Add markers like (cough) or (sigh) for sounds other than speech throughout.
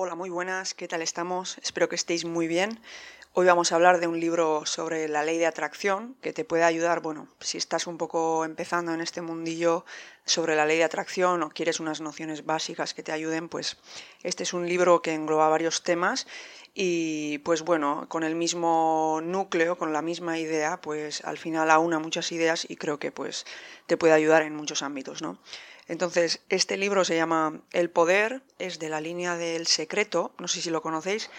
Hola, muy buenas, ¿qué tal estamos? Espero que estéis muy bien. Hoy vamos a hablar de un libro sobre la ley de atracción que te puede ayudar, bueno, si estás un poco empezando en este mundillo sobre la ley de atracción o quieres unas nociones básicas que te ayuden, pues este es un libro que engloba varios temas y pues bueno, con el mismo núcleo, con la misma idea, pues al final aúna muchas ideas y creo que pues te puede ayudar en muchos ámbitos, ¿no? Entonces, este libro se llama El Poder, es de la línea del secreto, no sé si lo conocéis.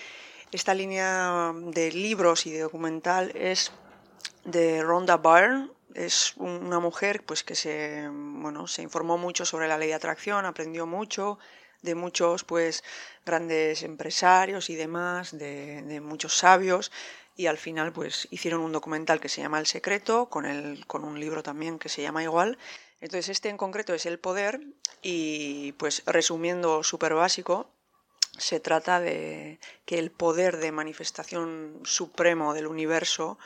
Esta línea de libros y de documental es de Rhonda Byrne, es una mujer pues que se bueno, se informó mucho sobre la ley de atracción, aprendió mucho de muchos pues grandes empresarios y demás, de, de muchos sabios y al final pues hicieron un documental que se llama El secreto con el con un libro también que se llama igual entonces este en concreto es el poder y pues resumiendo súper básico, se trata de que el poder de manifestación supremo del universo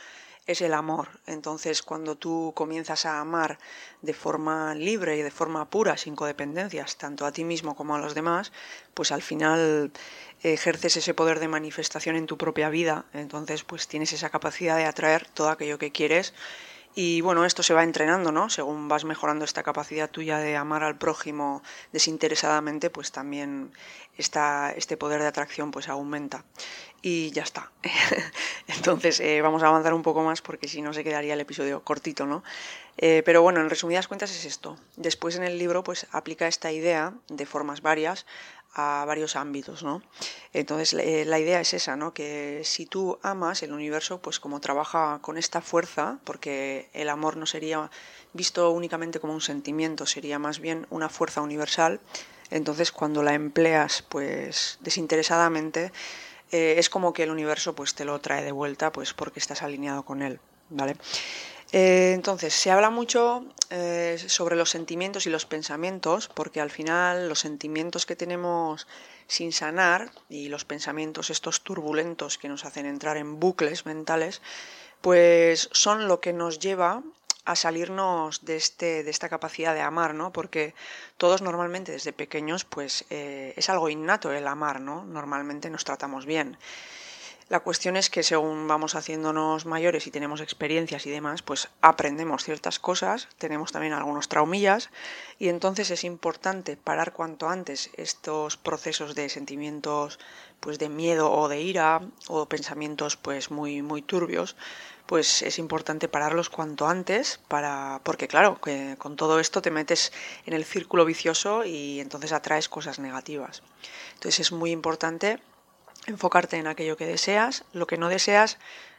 es el amor. Entonces, cuando tú comienzas a amar de forma libre y de forma pura, sin codependencias, tanto a ti mismo como a los demás, pues al final ejerces ese poder de manifestación en tu propia vida. Entonces, pues tienes esa capacidad de atraer todo aquello que quieres y bueno, esto se va entrenando, ¿no? Según vas mejorando esta capacidad tuya de amar al prójimo desinteresadamente, pues también este poder de atracción pues aumenta. Y ya está. (laughs) Entonces eh, vamos a avanzar un poco más porque si no se quedaría el episodio cortito, ¿no? Eh, pero bueno, en resumidas cuentas es esto. Después en el libro pues aplica esta idea de formas varias a varios ámbitos, ¿no? Entonces eh, la idea es esa, ¿no? Que si tú amas el universo, pues como trabaja con esta fuerza, porque el amor no sería visto únicamente como un sentimiento, sería más bien una fuerza universal. Entonces cuando la empleas, pues desinteresadamente, eh, es como que el universo, pues te lo trae de vuelta, pues porque estás alineado con él, ¿vale? Eh, entonces, se habla mucho eh, sobre los sentimientos y los pensamientos, porque al final los sentimientos que tenemos sin sanar y los pensamientos estos turbulentos que nos hacen entrar en bucles mentales, pues son lo que nos lleva a salirnos de, este, de esta capacidad de amar, ¿no? Porque todos normalmente desde pequeños, pues eh, es algo innato el amar, ¿no? Normalmente nos tratamos bien. La cuestión es que según vamos haciéndonos mayores y tenemos experiencias y demás, pues aprendemos ciertas cosas, tenemos también algunos traumillas y entonces es importante parar cuanto antes estos procesos de sentimientos pues de miedo o de ira o pensamientos pues muy muy turbios, pues es importante pararlos cuanto antes para porque claro, que con todo esto te metes en el círculo vicioso y entonces atraes cosas negativas. Entonces es muy importante enfocarte en aquello que deseas, lo que no deseas,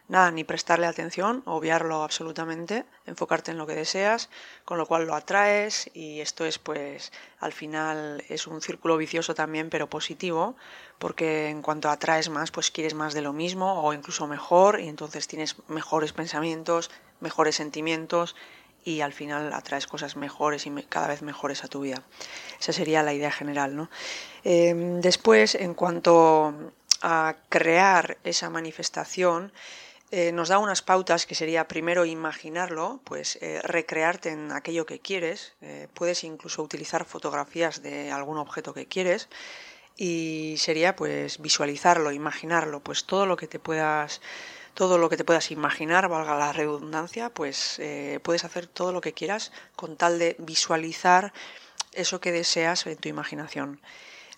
nada, ni prestarle atención, obviarlo absolutamente, enfocarte en lo que deseas, con lo cual lo atraes y esto es pues al final es un círculo vicioso también, pero positivo, porque en cuanto atraes más, pues quieres más de lo mismo o incluso mejor y entonces tienes mejores pensamientos, mejores sentimientos y al final atraes cosas mejores y cada vez mejores a tu vida. Esa sería la idea general, ¿no? Em, después, en cuanto a crear esa manifestación, eh, nos da unas pautas que sería primero imaginarlo, pues eh, recrearte en aquello que quieres, eh, puedes incluso utilizar fotografías de algún objeto que quieres y sería pues visualizarlo, imaginarlo, pues todo lo que te puedas todo lo que te puedas imaginar, valga la redundancia, pues puedes hacer todo lo que quieras con tal de visualizar eso que deseas en tu imaginación.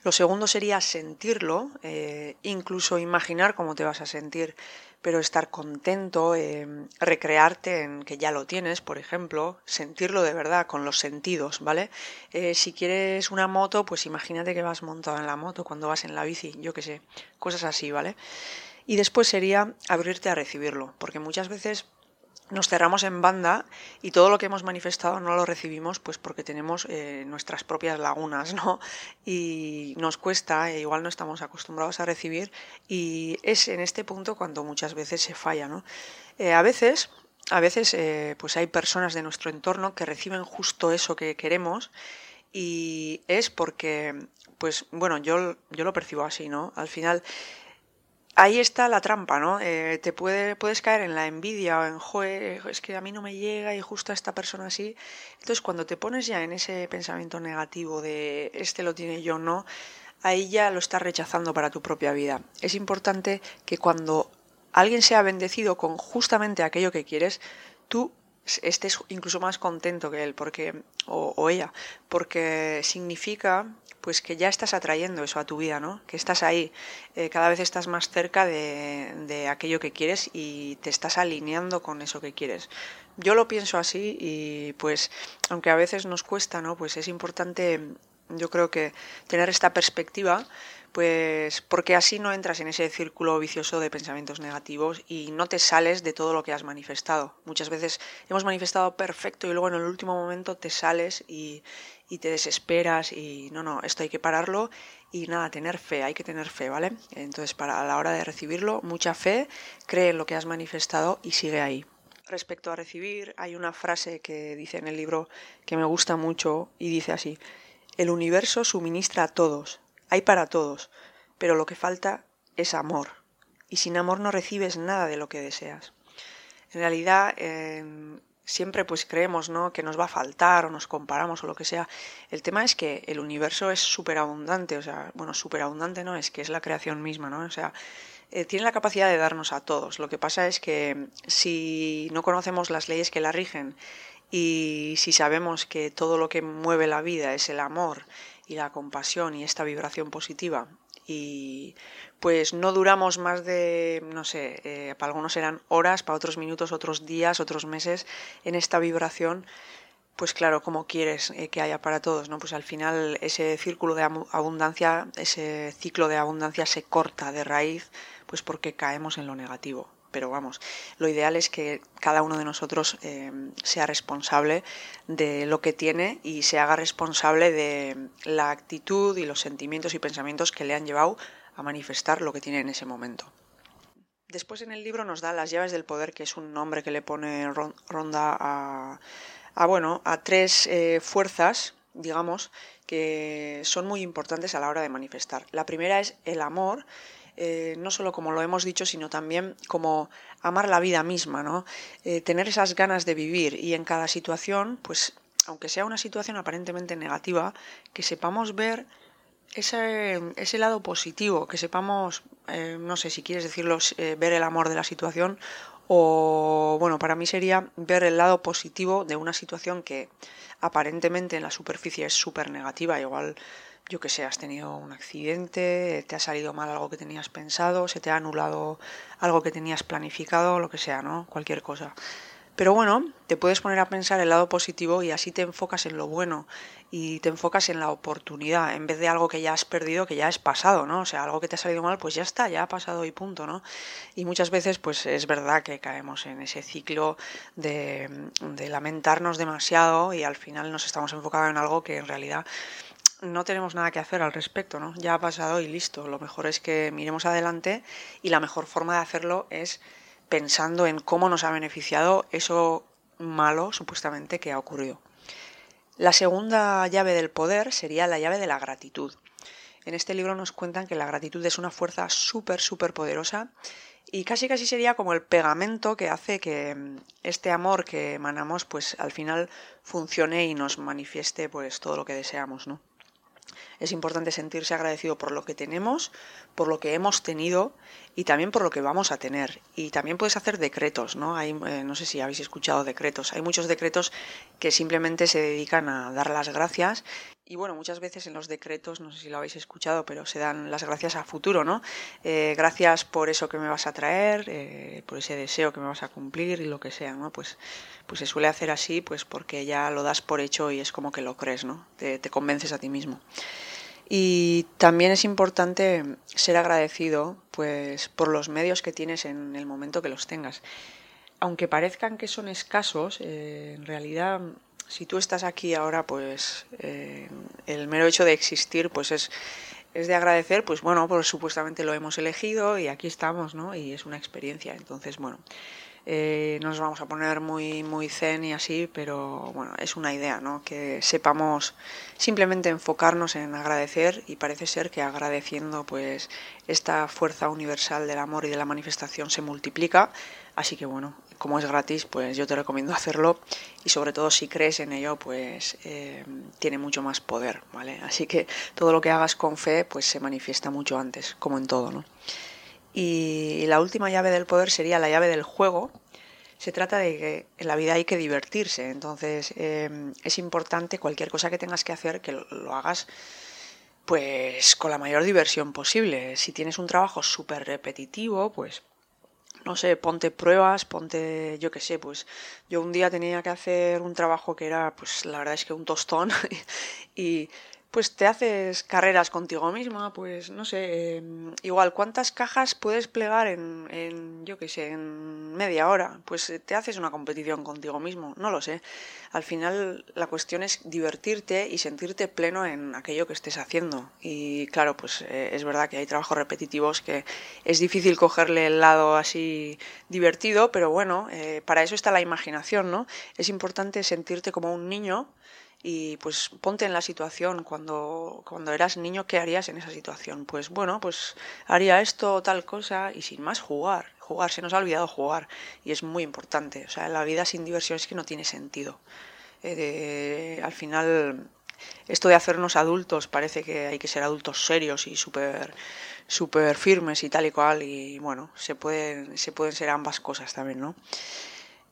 Lo segundo sería sentirlo, eh, incluso imaginar cómo te vas a sentir, pero estar contento, eh, recrearte en que ya lo tienes, por ejemplo, sentirlo de verdad con los sentidos, ¿vale? Eh, si quieres una moto, pues imagínate que vas montado en la moto cuando vas en la bici, yo qué sé, cosas así, ¿vale? Y después sería abrirte a recibirlo, porque muchas veces nos cerramos en banda y todo lo que hemos manifestado no lo recibimos pues porque tenemos eh, nuestras propias lagunas no y nos cuesta e igual no estamos acostumbrados a recibir y es en este punto cuando muchas veces se falla no eh, a veces a veces eh, pues hay personas de nuestro entorno que reciben justo eso que queremos y es porque pues bueno yo yo lo percibo así no al final ahí está la trampa, ¿no? Eh, te puede, puedes caer en la envidia o en, joder, es que a mí no me llega y justo a esta persona así. Entonces, cuando te pones ya en ese pensamiento negativo de este lo tiene yo, no, ahí ya lo estás rechazando para tu propia vida. Es importante que cuando alguien sea bendecido con justamente aquello que quieres, tú estés incluso más contento que él porque o, ella porque significa pues que ya estás atrayendo eso a tu vida no que estás ahí eh, cada vez estás más cerca de, de, aquello que quieres y te estás alineando con eso que quieres. Yo lo pienso así y pues aunque a veces nos cuesta no pues es importante yo creo que tener esta perspectiva pues porque así no entras en ese círculo vicioso de pensamientos negativos y no te sales de todo lo que has manifestado. Muchas veces hemos manifestado perfecto y luego en el último momento te sales y, te desesperas y no, no, esto hay que pararlo y nada, tener fe, hay que tener fe, ¿vale? Entonces para a la hora de recibirlo, mucha fe, cree en lo que has manifestado y sigue ahí. Respecto a recibir, hay una frase que dice en el libro que me gusta mucho y dice así, el universo suministra a todos, hay para todos, pero lo que falta es amor. Y sin amor no recibes nada de lo que deseas. En realidad, siempre pues creemos ¿no? que nos va a faltar o nos comparamos o lo que sea. El tema es que el universo es súper abundante, o sea, bueno, súper abundante no, es que es la creación misma, ¿no? O sea, eh, tiene la capacidad de darnos a todos. Lo que pasa es que si no conocemos las leyes que la rigen y si sabemos que todo lo que mueve la vida es el amor y la compasión y esta vibración positiva y pues no duramos más de, no sé, eh, para algunos eran horas, para otros minutos, otros días, otros meses en esta vibración, pues claro, como quieres eh, que haya para todos, ¿no? Pues al final ese círculo de abundancia, ese ciclo de abundancia se corta de raíz, pues porque caemos en lo negativo pero vamos, lo ideal es que cada uno de nosotros eh, sea responsable de lo que tiene y se haga responsable de la actitud y los sentimientos y pensamientos que le han llevado a manifestar lo que tiene en ese momento. Después en el libro nos da las llaves del poder, que es un nombre que le pone Ronda a, bueno, a tres eh, fuerzas, digamos, que son muy importantes a la hora de manifestar. La primera es el amor, eh, no solo como lo hemos dicho, sino también como amar la vida misma, ¿no? Eh, tener esas ganas de vivir y en cada situación, pues aunque sea una situación aparentemente negativa, que sepamos ver ese, ese lado positivo, que sepamos, eh, no sé si quieres decirlo, ver el amor de la situación o, bueno, para mí sería ver el lado positivo de una situación que aparentemente en la superficie es súper negativa, igual yo que sé, has tenido un accidente, te ha salido mal algo que tenías pensado, se te ha anulado algo que tenías planificado, lo que sea, ¿no? Cualquier cosa. Pero bueno, te puedes poner a pensar el lado positivo y así te enfocas en lo bueno y te enfocas en la oportunidad en vez de algo que ya has perdido, que ya es pasado, ¿no? O sea, algo que te ha salido mal, pues ya está, ya ha pasado y punto, ¿no? Y muchas veces, pues es verdad que caemos en ese ciclo de, de lamentarnos demasiado y al final nos estamos enfocando en algo que en realidad no tenemos nada que hacer al respecto, ¿no? Ya ha pasado y listo. Lo mejor es que miremos adelante y la mejor forma de hacerlo es pensando en cómo nos ha beneficiado eso malo supuestamente que ha ocurrido. La segunda llave del poder sería la llave de la gratitud. En este libro nos cuentan que la gratitud es una fuerza súper, súper poderosa y casi casi sería como el pegamento que hace que este amor que emanamos pues al final funcione y nos manifieste pues todo lo que deseamos, ¿no? Es importante sentirse agradecido por lo que tenemos, por lo que hemos tenido y también por lo que vamos a tener. Y también puedes hacer decretos, ¿no? Hay, eh, no sé si habéis escuchado decretos. Hay muchos decretos que simplemente se dedican a dar las gracias y bueno, muchas veces en los decretos, no sé si lo habéis escuchado, pero se dan las gracias a futuro, ¿no? Eh, gracias por eso que me vas a traer, eh, por ese deseo que me vas a cumplir y lo que sea, ¿no? Pues, pues se suele hacer así, pues porque ya lo das por hecho y es como que lo crees, ¿no? Te, convences a ti mismo. Y también es importante ser agradecido, pues, por los medios que tienes en el momento que los tengas. Aunque parezcan que son escasos, eh, en realidad si tú estás aquí ahora, pues eh, el mero hecho de existir, pues es, es de agradecer, pues bueno, pues supuestamente lo hemos elegido y aquí estamos, ¿no? Y es una experiencia. Entonces, bueno, Eh, no nos vamos a poner muy, muy zen y así, pero bueno, es una idea, ¿no? Que sepamos simplemente enfocarnos en agradecer y parece ser que agradeciendo pues esta fuerza universal del amor y de la manifestación se multiplica. Así que bueno, como es gratis, pues yo te recomiendo hacerlo y sobre todo si crees en ello, pues eh, tiene mucho más poder, ¿vale? Así que todo lo que hagas con fe, pues se manifiesta mucho antes, como en todo, ¿no? Y la última llave del poder sería la llave del juego. Se trata de que en la vida hay que divertirse, entonces em, es importante cualquier cosa que tengas que hacer que lo, hagas pues con la mayor diversión posible. Si tienes un trabajo súper repetitivo, pues no sé, ponte pruebas, ponte, yo qué sé, pues yo un día tenía que hacer un trabajo que era, pues la verdad es que un tostón (laughs) y pues te haces carreras contigo misma, pues no sé, em, igual cuántas cajas puedes plegar en, yo qué sé, en media hora, pues eh, te haces una competición contigo mismo, no lo sé. Al final la cuestión es divertirte y sentirte pleno en aquello que estés haciendo. Y claro, pues eh, es verdad que hay trabajos repetitivos que es difícil cogerle el lado así divertido, pero bueno, eh, para eso está la imaginación, ¿no? Es importante sentirte como un niño y pues ponte en la situación cuando, cuando eras niño, ¿qué harías en esa situación? Pues bueno, pues haría esto o tal cosa y sin más jugar. Jugar, se nos ha olvidado jugar y es muy importante. O sea, la vida sin diversión es que no tiene sentido. Eh, al final, esto de hacernos adultos parece que hay que ser adultos serios y súper super firmes y tal y cual y bueno, se pueden, se pueden ser ambas cosas también, ¿no?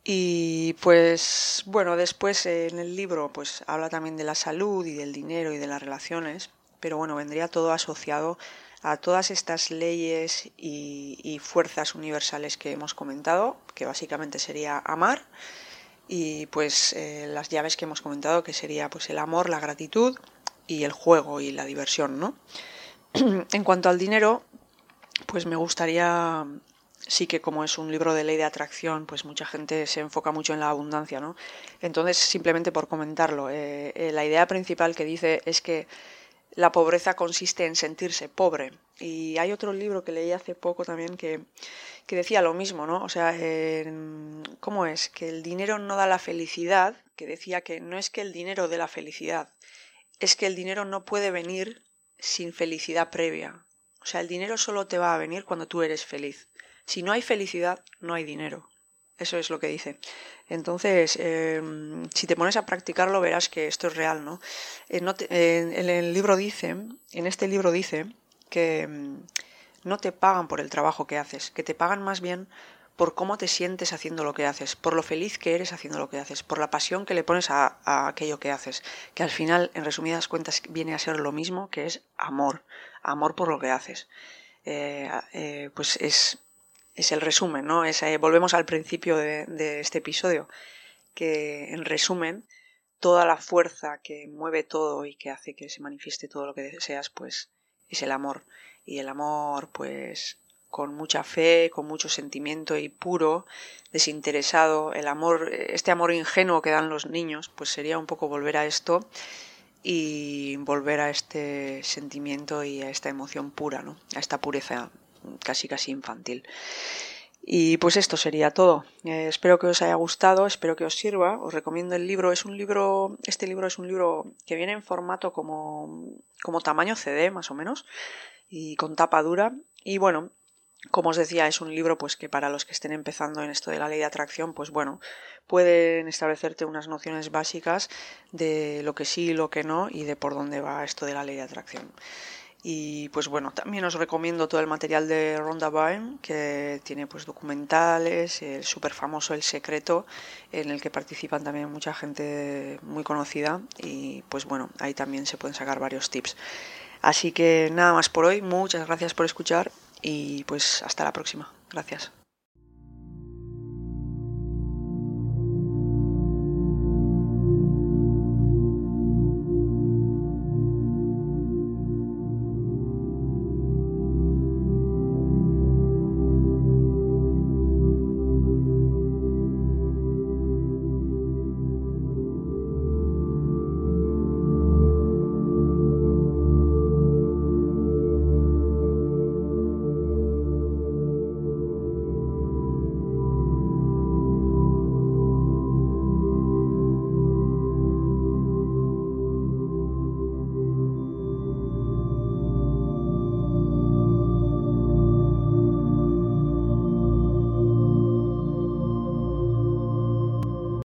Y pues bueno, después en el libro pues habla también de la salud y del dinero y de las relaciones, pero bueno, vendría todo asociado a todas estas leyes y, fuerzas universales que hemos comentado, que básicamente sería amar, y pues eh, las llaves que hemos comentado, que sería pues el amor, la gratitud y el juego y la diversión, ¿no? (clears throat) en cuanto al dinero, pues me gustaría sí que como es un libro de ley de atracción, pues mucha gente se enfoca mucho en la abundancia, ¿no? Entonces, simplemente por comentarlo, eh, eh, la idea principal que dice es que la pobreza consiste en sentirse pobre. Y hay otro libro que leí hace poco también que, que decía lo mismo, ¿no? O sea, ¿cómo es? Que el dinero no da la felicidad, que decía que no es que el dinero dé la felicidad, es que el dinero no puede venir sin felicidad previa. O sea, el dinero solo te va a venir cuando tú eres feliz. Si no hay felicidad, no hay dinero. Eso es lo que dice. Entonces, em, si te pones a practicarlo, verás que esto es real, ¿no? Eh, en el libro dice, en este libro dice que em, no te pagan por el trabajo que haces, que te pagan más bien por cómo te sientes haciendo lo que haces, por lo feliz que eres haciendo lo que haces, por la pasión que le pones a, aquello que haces, que al final, en resumidas cuentas, viene a ser lo mismo que es amor, amor por lo que haces. Eh, eh, pues es es el resumen, ¿no? Eh, volvemos al principio de, este episodio, que en resumen, toda la fuerza que mueve todo y que hace que se manifieste todo lo que deseas, pues es el amor. Y el amor, pues con mucha fe, con mucho sentimiento y puro, desinteresado, el amor, este amor ingenuo que dan los niños, pues sería un poco volver a esto y volver a este sentimiento y a esta emoción pura, ¿no? A esta pureza casi casi infantil. Y pues esto sería todo. Eh, espero que os haya gustado, espero que os sirva. Os recomiendo el libro. Es un libro, este libro es un libro que viene en formato como, como tamaño CD, más o menos, y con tapa dura. Y bueno, como os decía, es un libro pues que para los que estén empezando en esto de la ley de atracción, pues bueno, pueden establecerte unas nociones básicas de lo que sí y lo que no y de por dónde va esto de la ley de atracción. Y pues bueno, también os recomiendo todo el material de Ronda Byrne, que tiene pues documentales, el súper famoso El Secreto, en el que participan también mucha gente muy conocida y pues bueno, ahí también se pueden sacar varios tips. Así que nada más por hoy, muchas gracias por escuchar y pues hasta la próxima. Gracias.